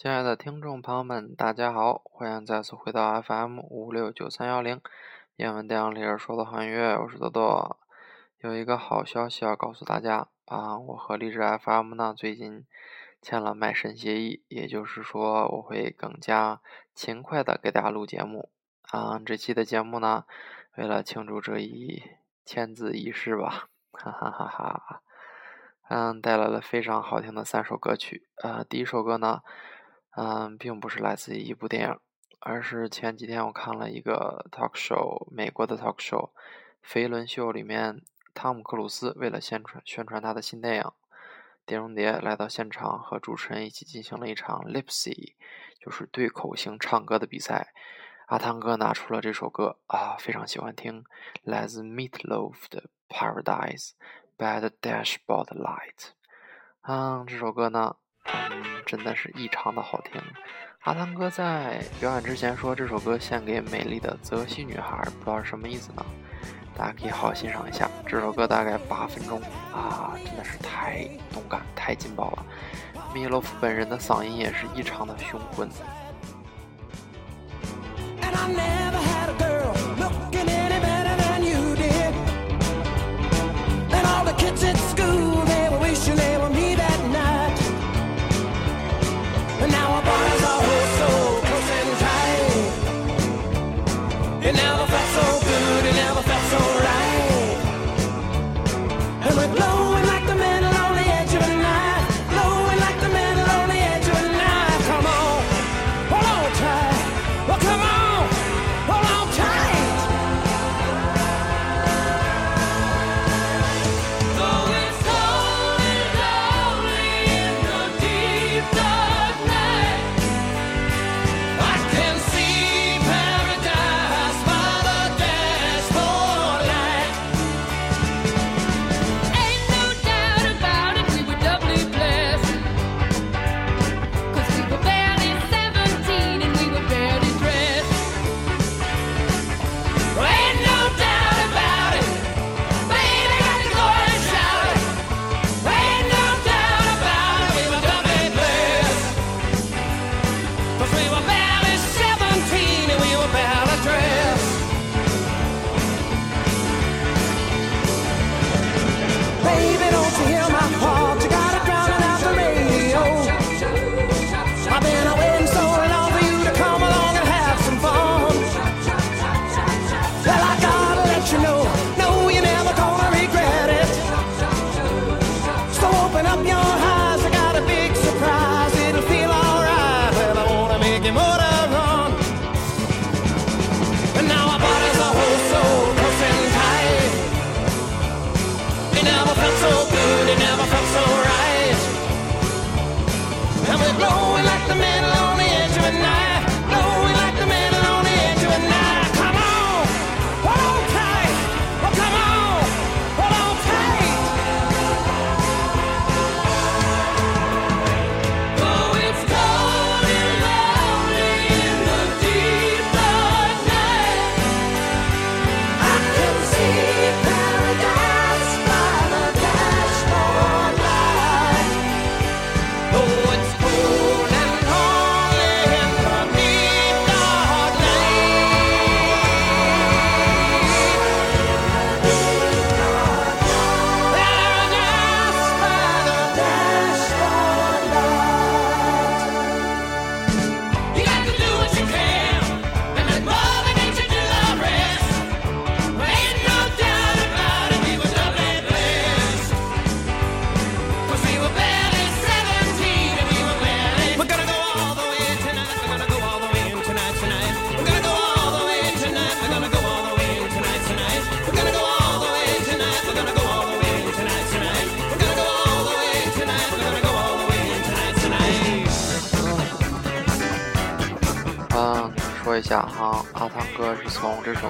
亲爱的听众朋友们，大家好，欢迎再次回到 FM 五六九三幺零，英文电影里说的汉乐，我是多多。有一个好消息要告诉大家啊，我和励志 FM 呢最近签了卖身协议，也就是说我会更加勤快的给大家录节目啊。这期的节目呢，为了庆祝这一签字仪式吧，哈哈哈哈，嗯，带来了非常好听的三首歌曲。呃，第一首歌呢。嗯，并不是来自于一部电影，而是前几天我看了一个 talk show，美国的 talk show，飞轮秀里面，汤姆克鲁斯为了宣传宣传他的新电影《碟中谍》，来到现场和主持人一起进行了一场 lipsy，就是对口型唱歌的比赛。阿汤哥拿出了这首歌啊，非常喜欢听，来自 Meatloaf 的 Paradise by the Dashboard Light。嗯，这首歌呢。真的是异常的好听。阿汤哥在表演之前说这首歌献给美丽的泽西女孩，不知道是什么意思呢？大家可以好好欣赏一下。这首歌大概八分钟啊，真的是太动感、太劲爆了。米洛夫本人的嗓音也是异常的雄浑。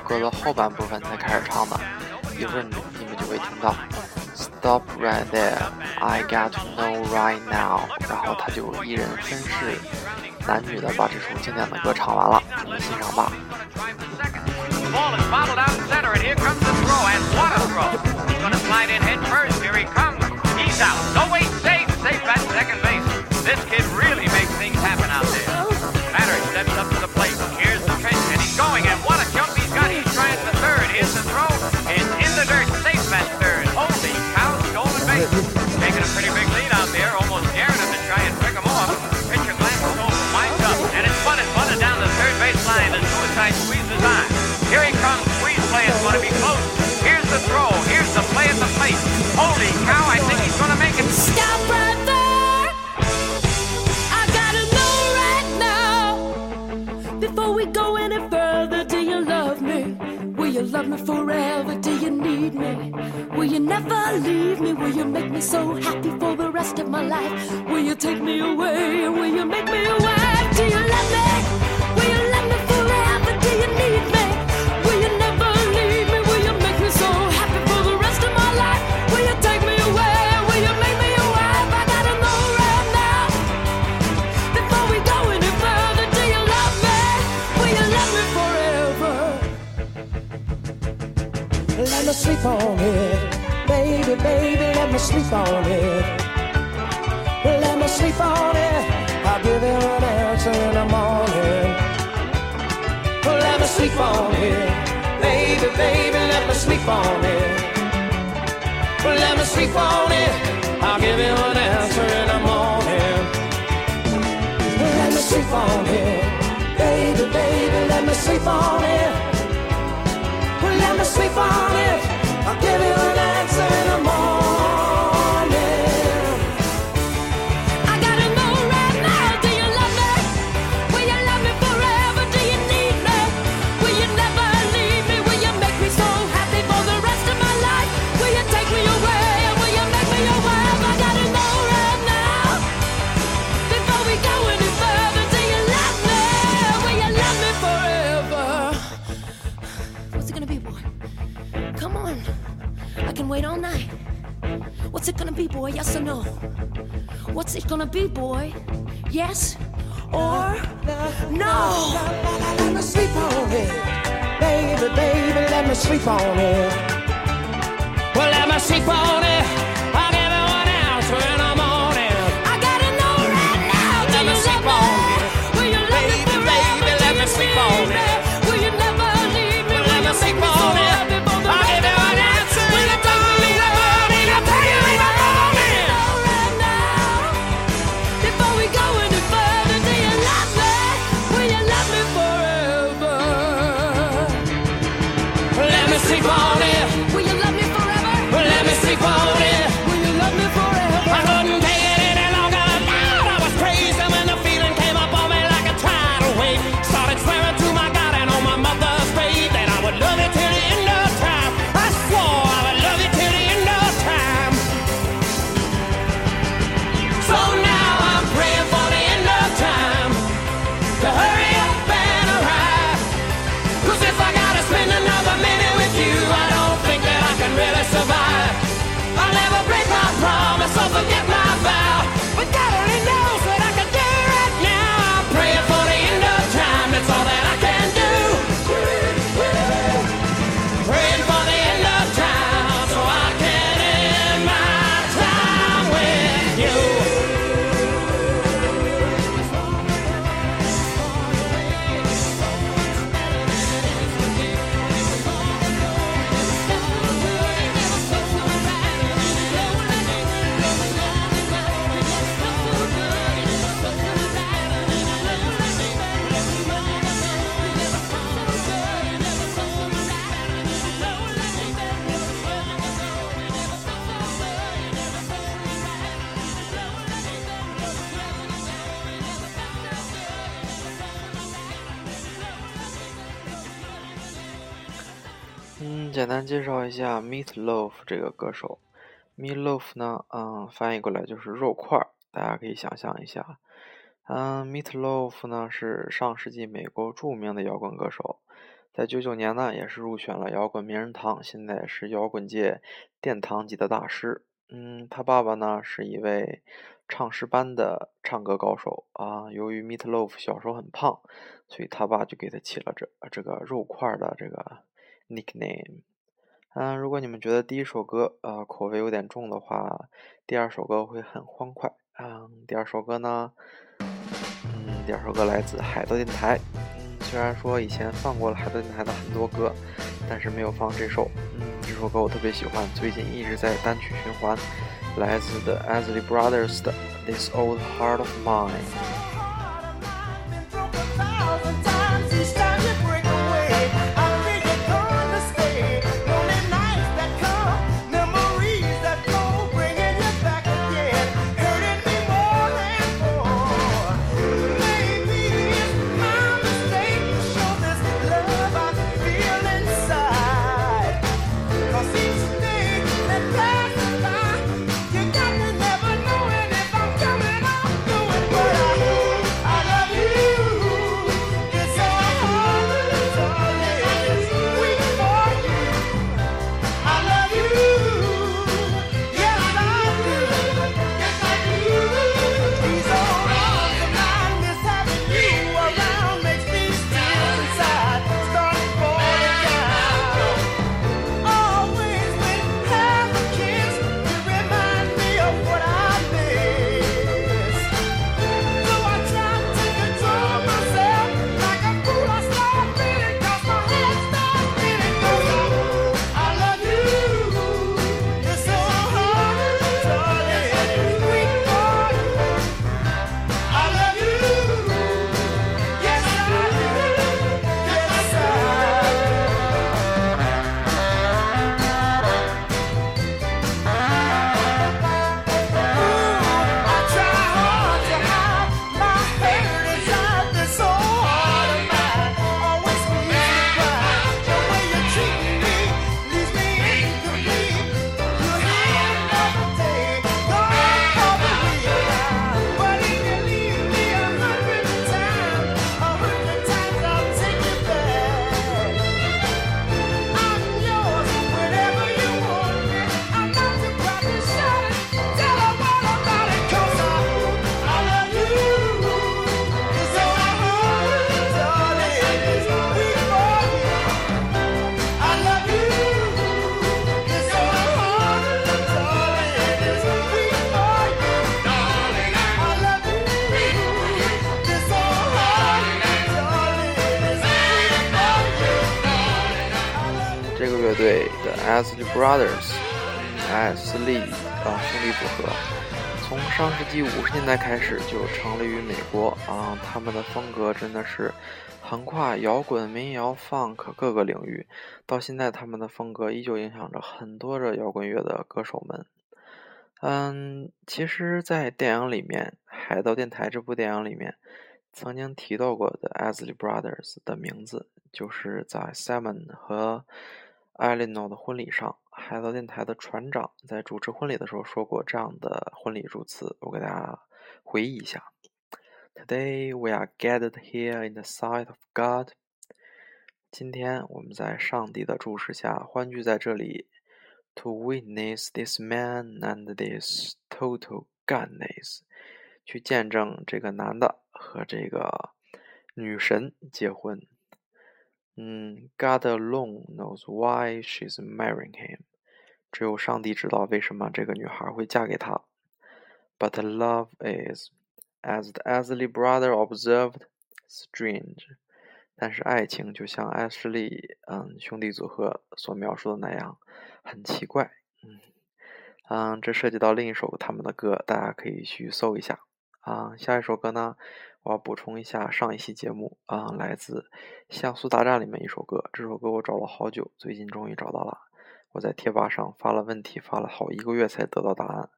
歌的后半部分才开始唱的，一会儿你你们就会听到。Stop right there, I got to know right now，然后他就一人分饰男女的把这首经典的歌唱完了，你们欣赏吧。My life? Let me sleep on it. Let me sleep on it. I'll give you an answer in the morning. Let me sleep on it. Baby, baby, let me sleep on it. Let me sleep on it. I'll give you an gonna be, boy? Yes or no? Let me sleep on it. Baby, baby, let me sleep on it. Well, let me sleep on it. 简单介绍一下 Meat Loaf 这个歌手。Meat Loaf 呢，嗯，翻译过来就是肉块儿，大家可以想象一下。嗯，Meat Loaf 呢是上世纪美国著名的摇滚歌手，在九九年呢也是入选了摇滚名人堂，现在是摇滚界殿堂级的大师。嗯，他爸爸呢是一位唱诗班的唱歌高手啊。由于 Meat Loaf 小时候很胖，所以他爸就给他起了这这个肉块儿的这个 nickname。嗯，如果你们觉得第一首歌呃口味有点重的话，第二首歌会很欢快。嗯，第二首歌呢，嗯，第二首歌来自海盗电台。嗯，虽然说以前放过了海盗电台的很多歌，但是没有放这首。嗯，这首歌我特别喜欢，最近一直在单曲循环，来自 The Asley Brothers 的《This Old Heart of Mine》。Brothers，艾斯利啊兄弟组合，从上世纪五十年代开始就成立于美国啊，他们的风格真的是横跨摇滚、民谣、funk 各个领域，到现在他们的风格依旧影响着很多的摇滚乐的歌手们。嗯，其实，在电影里面，《海盗电台》这部电影里面。曾经提到过的 Asley Brothers 的名字，就是在 Simon 和 Ellen O 的婚礼上，海盗电台的船长在主持婚礼的时候说过这样的婚礼祝词，我给大家回忆一下：Today we are gathered here in the sight of God。今天我们在上帝的注视下欢聚在这里，to witness this man and this total godness，去见证这个男的。和这个女神结婚。嗯，God alone knows why she's marrying him。只有上帝知道为什么这个女孩会嫁给他。But love is, as the Isley brother observed, strange。但是爱情就像 Ashley 嗯兄弟组合所描述的那样，很奇怪。嗯嗯，这涉及到另一首他们的歌，大家可以去搜一下。啊，下一首歌呢？我要补充一下上一期节目啊，来自《像素大战》里面一首歌。这首歌我找了好久，最近终于找到了。我在贴吧上发了问题，发了好一个月才得到答案。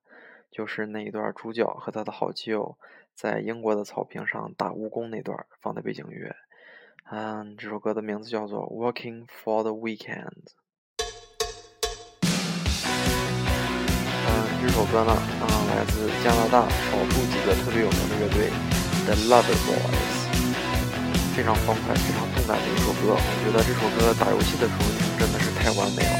就是那一段主角和他的好基友在英国的草坪上打蜈蚣那段放的背景乐。嗯，这首歌的名字叫做《Working for the Weekend》。嗯，这首歌呢，啊，来自加拿大少数几个特别有名的乐队。The Lover Boys，非常欢快、非常动感的一首歌。我觉得这首歌打游戏的时候听真的是太完美了。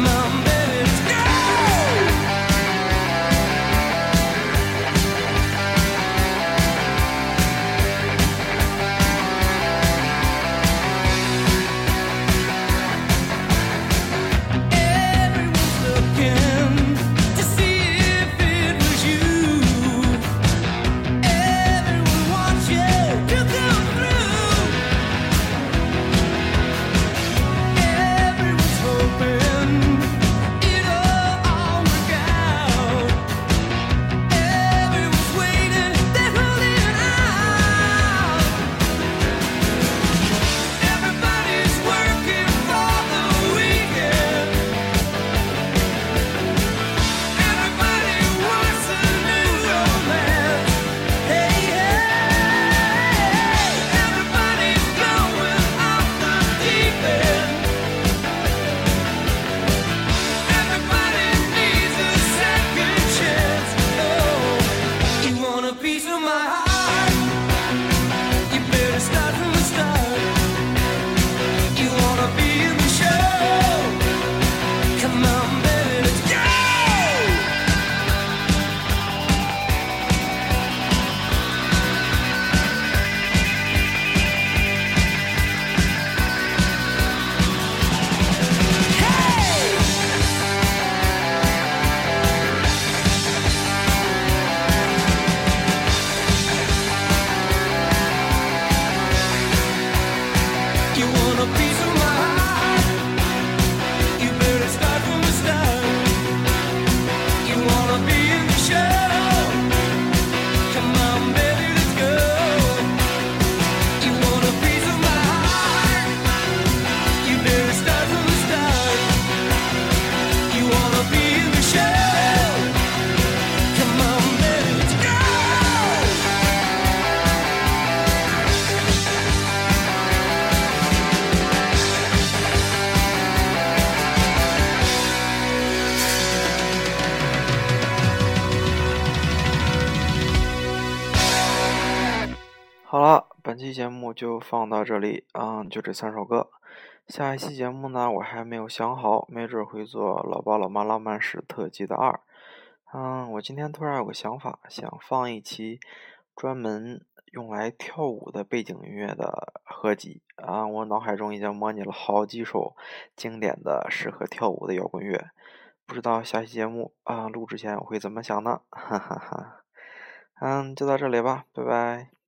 maximum. 好了本期节目就放到这里啊、就这三首歌。下一期节目呢，我还没有想好，没准会做《老爸老妈浪漫史特辑》的二。嗯，我今天突然有个想法，想放一期专门用来跳舞的背景音乐的合集啊！我脑海中已经模拟了好几首经典的适合跳舞的摇滚乐，不知道下期节目啊录之前我会怎么想呢？哈哈哈。嗯，就到这里吧，拜拜。